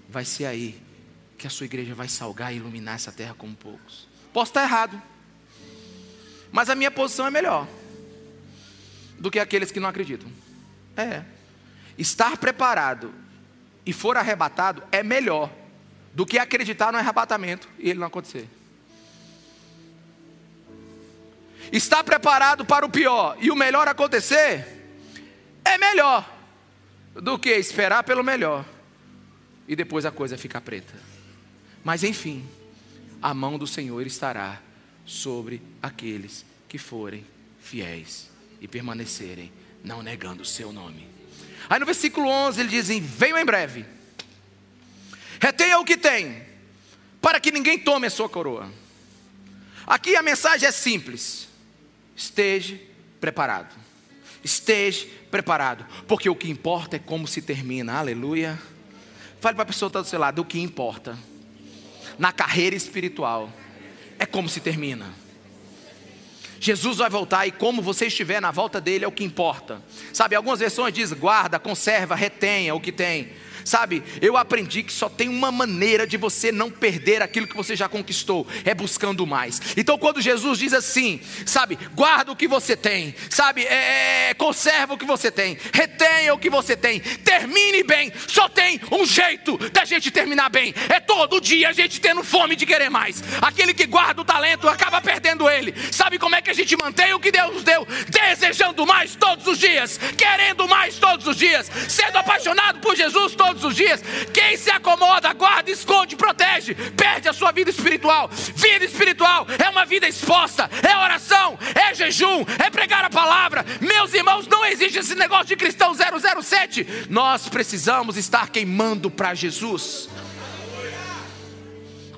vai ser aí que a sua igreja vai salgar e iluminar essa terra como poucos. Posso estar errado, mas a minha posição é melhor do que aqueles que não acreditam. É. Estar preparado e for arrebatado é melhor do que acreditar no arrebatamento e ele não acontecer. Estar preparado para o pior e o melhor acontecer é melhor do que esperar pelo melhor e depois a coisa ficar preta. Mas enfim, a mão do Senhor estará sobre aqueles que forem fiéis e permanecerem, não negando o seu nome. Aí no versículo 11 ele diz: Venham em breve, retenha o que tem, para que ninguém tome a sua coroa. Aqui a mensagem é simples: esteja preparado. Esteja preparado, porque o que importa é como se termina, aleluia. Fale para a pessoa que está do seu lado: o que importa na carreira espiritual é como se termina. Jesus vai voltar e como você estiver na volta dele é o que importa. Sabe, algumas versões diz guarda, conserva, retenha o que tem. Sabe, eu aprendi que só tem uma maneira de você não perder aquilo que você já conquistou, é buscando mais. Então, quando Jesus diz assim, sabe, guarda o que você tem, sabe, é, é, conserva o que você tem, retenha o que você tem, termine bem. Só tem um jeito da gente terminar bem, é todo dia a gente tendo fome de querer mais. Aquele que guarda o talento acaba perdendo ele. Sabe como é que a gente mantém o que Deus deu? Desejando mais todos os dias, querendo mais todos os dias, sendo apaixonado por Jesus todos todos os dias. Quem se acomoda, guarda, esconde, protege, perde a sua vida espiritual. Vida espiritual é uma vida exposta, é oração, é jejum, é pregar a palavra. Meus irmãos, não existe esse negócio de cristão 007. Nós precisamos estar queimando para Jesus.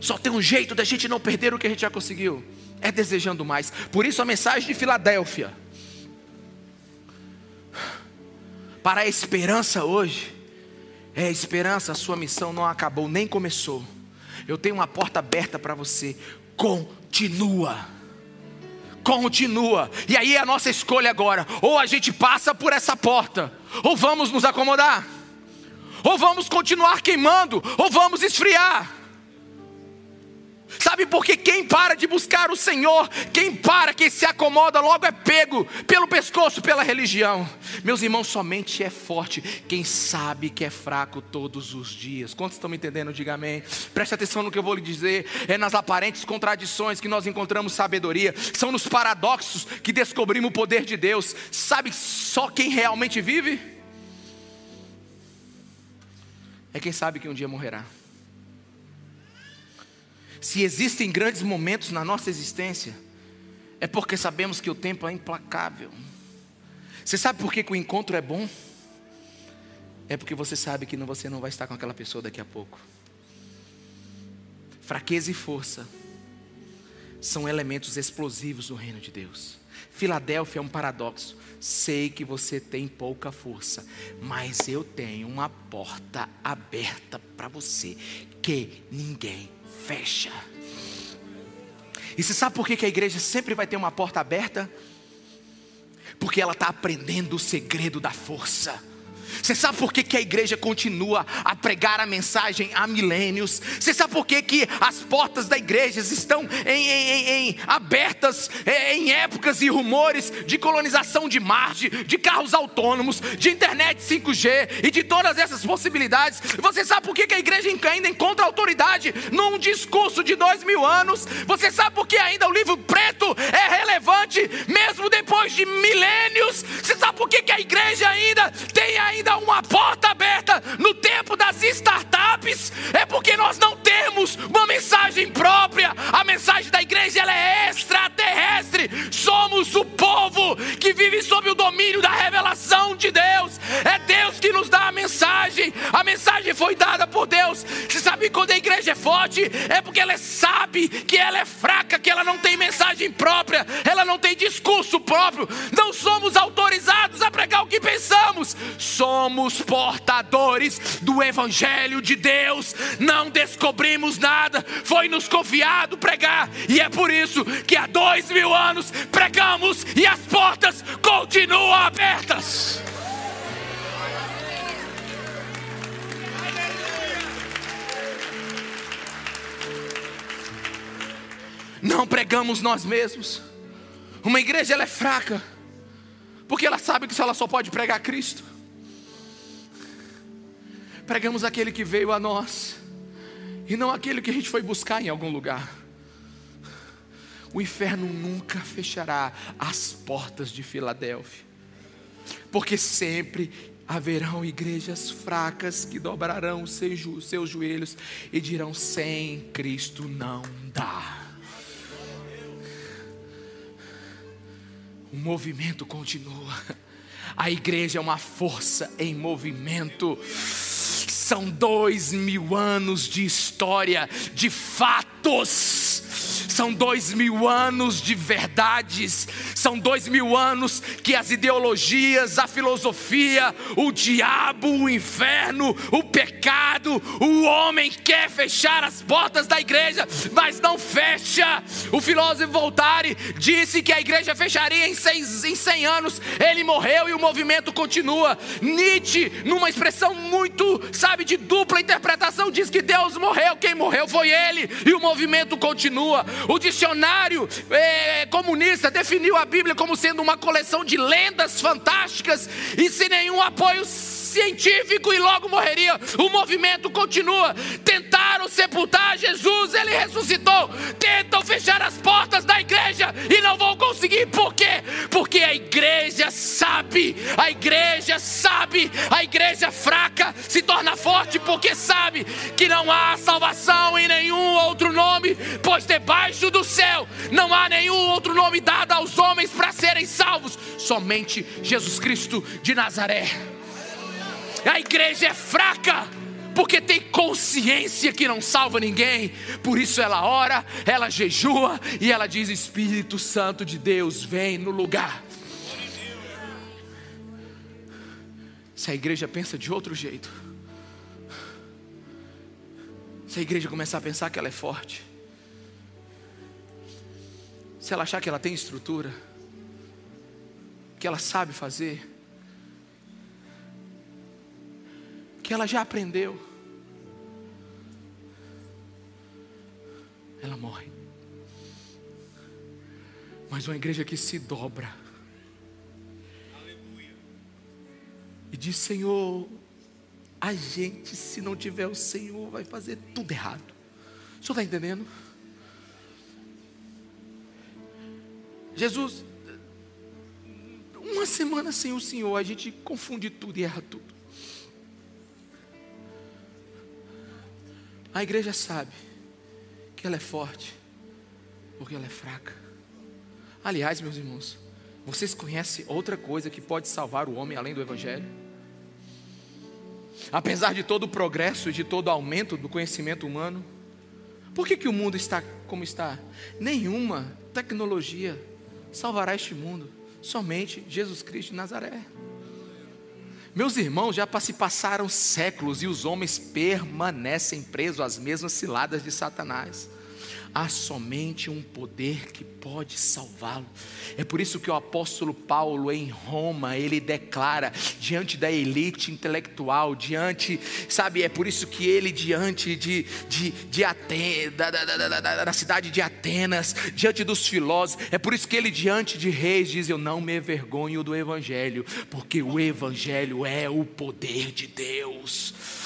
Só tem um jeito da gente não perder o que a gente já conseguiu. É desejando mais. Por isso a mensagem de Filadélfia. Para a esperança hoje é, esperança, a sua missão não acabou, nem começou. Eu tenho uma porta aberta para você. Continua. Continua. E aí é a nossa escolha agora. Ou a gente passa por essa porta, ou vamos nos acomodar. Ou vamos continuar queimando, ou vamos esfriar. Sabe porque quem para de buscar o Senhor, quem para, quem se acomoda, logo é pego pelo pescoço, pela religião. Meus irmãos, somente é forte quem sabe que é fraco todos os dias. Quantos estão me entendendo? Diga amém. Preste atenção no que eu vou lhe dizer. É nas aparentes contradições que nós encontramos sabedoria, são nos paradoxos que descobrimos o poder de Deus. Sabe só quem realmente vive? É quem sabe que um dia morrerá. Se existem grandes momentos na nossa existência, é porque sabemos que o tempo é implacável. Você sabe por que, que o encontro é bom? É porque você sabe que você não vai estar com aquela pessoa daqui a pouco. Fraqueza e força são elementos explosivos do reino de Deus. Filadélfia é um paradoxo. Sei que você tem pouca força, mas eu tenho uma porta aberta para você que ninguém fecha. E você sabe por que a igreja sempre vai ter uma porta aberta? Porque ela está aprendendo o segredo da força. Você sabe por que, que a igreja continua a pregar a mensagem há milênios? Você sabe por que, que as portas da igreja estão em, em, em, abertas em épocas e rumores de colonização de Marte, de carros autônomos, de internet 5G e de todas essas possibilidades? Você sabe por que, que a igreja ainda encontra autoridade num discurso de dois mil anos? Você sabe por que ainda o livro preto é relevante mesmo depois de milênios? Você sabe por que, que a igreja ainda tem ainda uma porta aberta no tempo das startups, é porque nós não temos uma mensagem própria. A mensagem da igreja ela é extraterrestre. Somos o povo que vive sob o domínio da revelação de Deus. É Deus que nos dá a mensagem. A mensagem foi dada por Deus. Você sabe quando a igreja é forte? É porque ela sabe que ela é fraca, que ela não tem mensagem própria, ela não tem discurso próprio. Não somos autorizados a pregar o que pensamos. Somos portadores do evangelho de Deus. Não descobrimos nada. Foi nos confiado pregar e é por isso que há dois mil anos pregamos e as portas continuam abertas. Não pregamos nós mesmos. Uma igreja ela é fraca, porque ela sabe que ela só pode pregar Cristo. Pregamos aquele que veio a nós, e não aquele que a gente foi buscar em algum lugar. O inferno nunca fechará as portas de Filadélfia, porque sempre haverão igrejas fracas que dobrarão seus, joelhos e dirão: sem Cristo não dá. O movimento continua. A igreja é uma força em movimento. São dois mil anos de história, de fatos. São dois mil anos de verdades, são dois mil anos que as ideologias, a filosofia, o diabo, o inferno, o pecado, o homem quer fechar as portas da igreja, mas não fecha. O filósofo Voltaire disse que a igreja fecharia em, seis, em 100 anos, ele morreu e o movimento continua. Nietzsche, numa expressão muito, sabe, de dupla interpretação, diz que Deus morreu, quem morreu foi ele, e o movimento continua. O dicionário é, comunista definiu a Bíblia como sendo uma coleção de lendas fantásticas e sem nenhum apoio científico e logo morreria. O movimento continua. Tentaram sepultar Jesus, ele ressuscitou. Tentam fechar as portas da igreja e não vão conseguir. Por quê? Porque a igreja sabe, a igreja sabe, a igreja fraca se torna forte porque sabe que não há salvação em nenhum outro nome, pois debaixo do céu não há nenhum outro nome dado aos homens para serem salvos, somente Jesus Cristo de Nazaré. A igreja é fraca porque tem consciência que não salva ninguém. Por isso ela ora, ela jejua e ela diz: Espírito Santo de Deus, vem no lugar. Se a igreja pensa de outro jeito, se a igreja começar a pensar que ela é forte, se ela achar que ela tem estrutura, que ela sabe fazer, que ela já aprendeu, ela morre. Mas uma igreja que se dobra e diz: Senhor, a gente, se não tiver o Senhor, vai fazer tudo errado. O senhor está entendendo? Jesus, uma semana sem o Senhor, a gente confunde tudo e erra tudo. A igreja sabe que ela é forte, porque ela é fraca. Aliás, meus irmãos, vocês conhecem outra coisa que pode salvar o homem além do Evangelho? Apesar de todo o progresso e de todo o aumento do conhecimento humano, por que, que o mundo está como está? Nenhuma tecnologia salvará este mundo, somente Jesus Cristo de Nazaré. Meus irmãos, já se passaram séculos e os homens permanecem presos às mesmas ciladas de Satanás há somente um poder que pode salvá-lo. É por isso que o apóstolo Paulo em Roma, ele declara diante da elite intelectual, diante, sabe, é por isso que ele diante de, de, de Atenas, da, da, da, da cidade de Atenas, diante dos filósofos, é por isso que ele diante de reis diz, eu não me envergonho do evangelho, porque o evangelho é o poder de Deus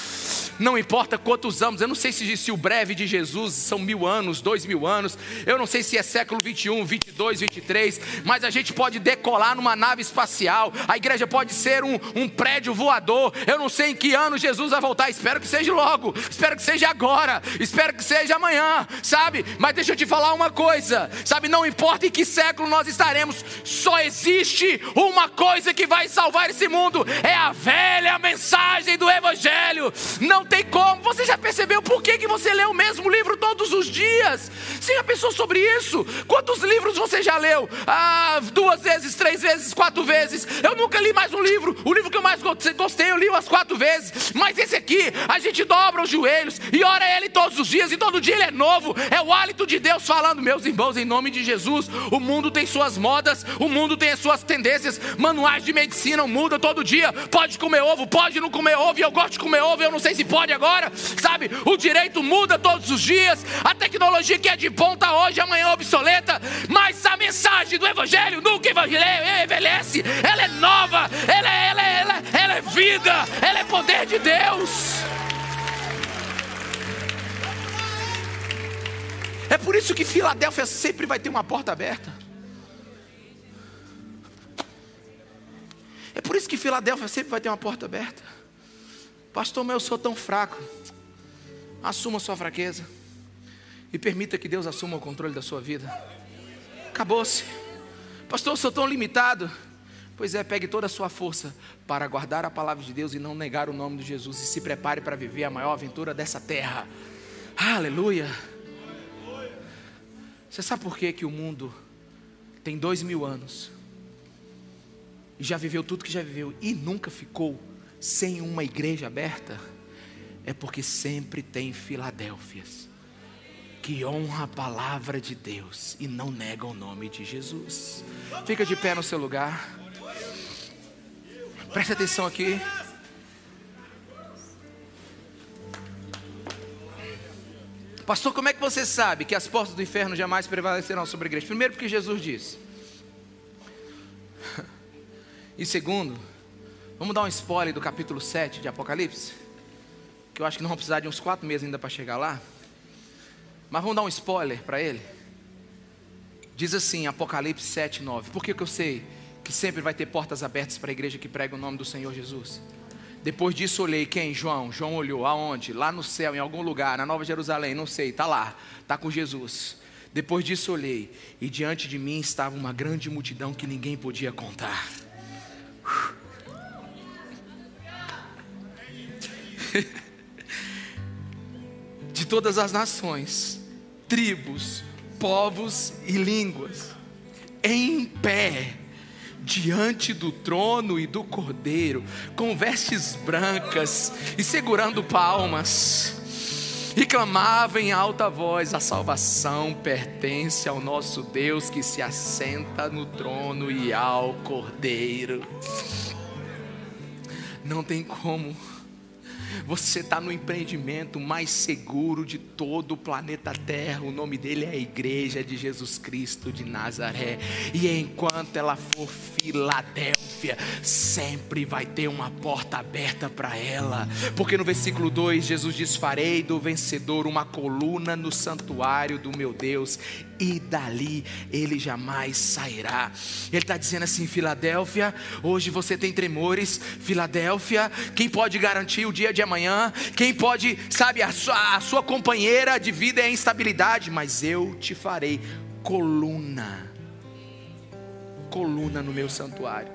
não importa quantos anos, eu não sei se, se o breve de Jesus são mil anos, dois mil anos, eu não sei se é século 21, 22, 23, mas a gente pode decolar numa nave espacial, a igreja pode ser um, um prédio voador, eu não sei em que ano Jesus vai voltar, espero que seja logo, espero que seja agora, espero que seja amanhã, sabe? Mas deixa eu te falar uma coisa, sabe? Não importa em que século nós estaremos, só existe uma coisa que vai salvar esse mundo: é a velha mensagem do Evangelho. Não tem como. Você já percebeu por que, que você lê o mesmo livro todos os dias? Você já pensou sobre isso? Quantos livros você já leu? Ah, duas vezes, três vezes, quatro vezes. Eu nunca li mais um livro. O livro que eu mais gostei, eu li umas quatro vezes. Mas esse aqui, a gente dobra os joelhos e ora ele todos os dias, e todo dia ele é novo. É o hálito de Deus falando, meus irmãos, em nome de Jesus. O mundo tem suas modas, o mundo tem as suas tendências, manuais de medicina muda todo dia. Pode comer ovo, pode não comer ovo, e eu gosto de comer ovo, eu não sei se pode agora, sabe? O direito muda todos os dias, a tecnologia que é de ponta hoje, amanhã é obsoleta, mas a mensagem do Evangelho nunca envelhece, ela é nova, ela é, ela é, ela é, ela é vida, ela é poder de Deus. É por isso que Filadélfia sempre vai ter uma porta aberta. É por isso que Filadélfia sempre vai ter uma porta aberta. Pastor, mas eu sou tão fraco. Assuma sua fraqueza. E permita que Deus assuma o controle da sua vida. Acabou-se. Pastor, eu sou tão limitado. Pois é, pegue toda a sua força para guardar a palavra de Deus e não negar o nome de Jesus. E se prepare para viver a maior aventura dessa terra. Aleluia. Você sabe por que, que o mundo tem dois mil anos e já viveu tudo que já viveu e nunca ficou sem uma igreja aberta? É porque sempre tem Filadélfias que honra a palavra de Deus e não nega o nome de Jesus. Fica de pé no seu lugar. Preste atenção aqui. Pastor, como é que você sabe que as portas do inferno jamais prevalecerão sobre a igreja? Primeiro, porque Jesus disse. E segundo, vamos dar um spoiler do capítulo 7 de Apocalipse, que eu acho que não vamos precisar de uns quatro meses ainda para chegar lá. Mas vamos dar um spoiler para ele. Diz assim, Apocalipse 7, 9. Por que, que eu sei que sempre vai ter portas abertas para a igreja que prega o nome do Senhor Jesus? Depois disso olhei quem? João. João olhou aonde? Lá no céu, em algum lugar, na Nova Jerusalém, não sei, está lá, está com Jesus. Depois disso olhei, e diante de mim estava uma grande multidão que ninguém podia contar. De todas as nações, tribos, povos e línguas, em pé diante do trono e do cordeiro, com vestes brancas e segurando palmas. E clamava em alta voz: A salvação pertence ao nosso Deus que se assenta no trono e ao cordeiro. Não tem como você está no empreendimento mais seguro de todo o planeta Terra. O nome dele é a Igreja de Jesus Cristo de Nazaré. E enquanto ela for Filadélfia, sempre vai ter uma porta aberta para ela. Porque no versículo 2, Jesus diz: Farei do vencedor uma coluna no santuário do meu Deus, e dali ele jamais sairá. Ele está dizendo assim: Filadélfia, hoje você tem tremores. Filadélfia, quem pode garantir o dia de amanhã? Quem pode, sabe, a sua, a sua companheira de vida é a instabilidade, mas eu te farei coluna, coluna no meu santuário.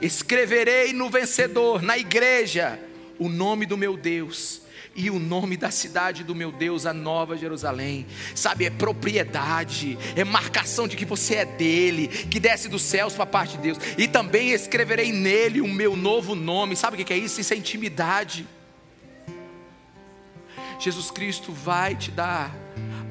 Escreverei no vencedor, na igreja, o nome do meu Deus e o nome da cidade do meu Deus, a Nova Jerusalém. Sabe, é propriedade, é marcação de que você é dele, que desce dos céus para a parte de Deus. E também escreverei nele o meu novo nome. Sabe o que é isso? Isso é intimidade. Jesus Cristo vai te dar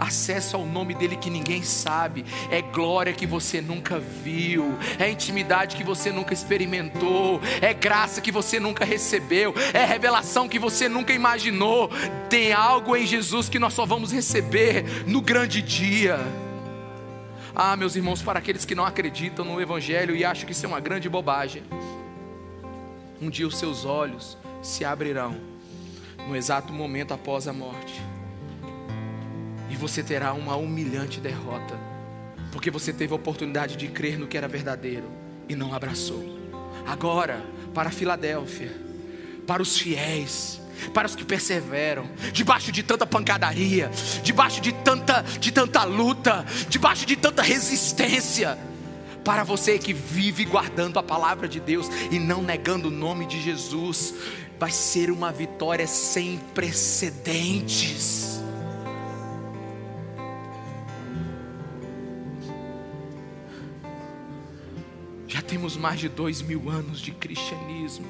acesso ao nome dele que ninguém sabe, é glória que você nunca viu, é intimidade que você nunca experimentou, é graça que você nunca recebeu, é revelação que você nunca imaginou. Tem algo em Jesus que nós só vamos receber no grande dia. Ah, meus irmãos, para aqueles que não acreditam no Evangelho e acham que isso é uma grande bobagem, um dia os seus olhos se abrirão no exato momento após a morte. Você terá uma humilhante derrota, porque você teve a oportunidade de crer no que era verdadeiro e não abraçou. Agora, para Filadélfia, para os fiéis, para os que perseveram, debaixo de tanta pancadaria, debaixo de tanta, de tanta luta, debaixo de tanta resistência. Para você que vive guardando a palavra de Deus e não negando o nome de Jesus, vai ser uma vitória sem precedentes. Temos mais de dois mil anos de cristianismo,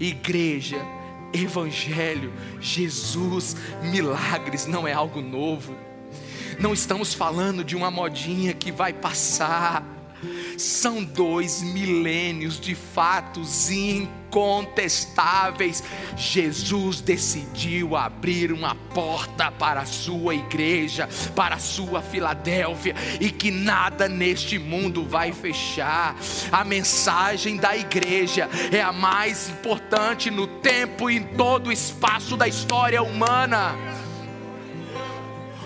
igreja Evangelho, Jesus, milagres não é algo novo. Não estamos falando de uma modinha que vai passar. São dois milênios de fatos incontestáveis. Jesus decidiu abrir uma porta para a sua igreja, para a sua Filadélfia, e que nada neste mundo vai fechar. A mensagem da igreja é a mais importante no tempo e em todo o espaço da história humana.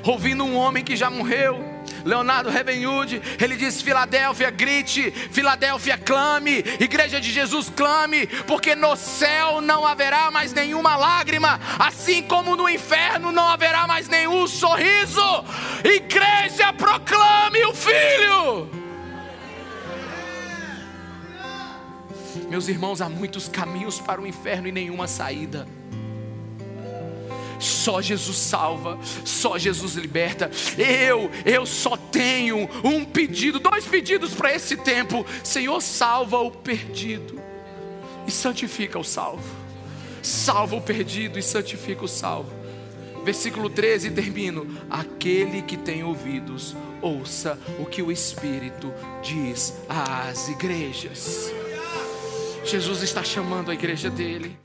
Ouvindo um homem que já morreu, Leonardo Rebenhude, ele diz: Filadélfia, grite, Filadélfia, clame, Igreja de Jesus, clame, porque no céu não haverá mais nenhuma lágrima, assim como no inferno não haverá mais nenhum sorriso. Igreja, proclame o Filho. Meus irmãos, há muitos caminhos para o inferno e nenhuma saída. Só Jesus salva, só Jesus liberta. Eu, eu só tenho um pedido, dois pedidos para esse tempo. Senhor, salva o perdido e santifica o salvo. Salva o perdido e santifica o salvo. Versículo 13, termino. Aquele que tem ouvidos, ouça o que o Espírito diz às igrejas. Jesus está chamando a igreja dele.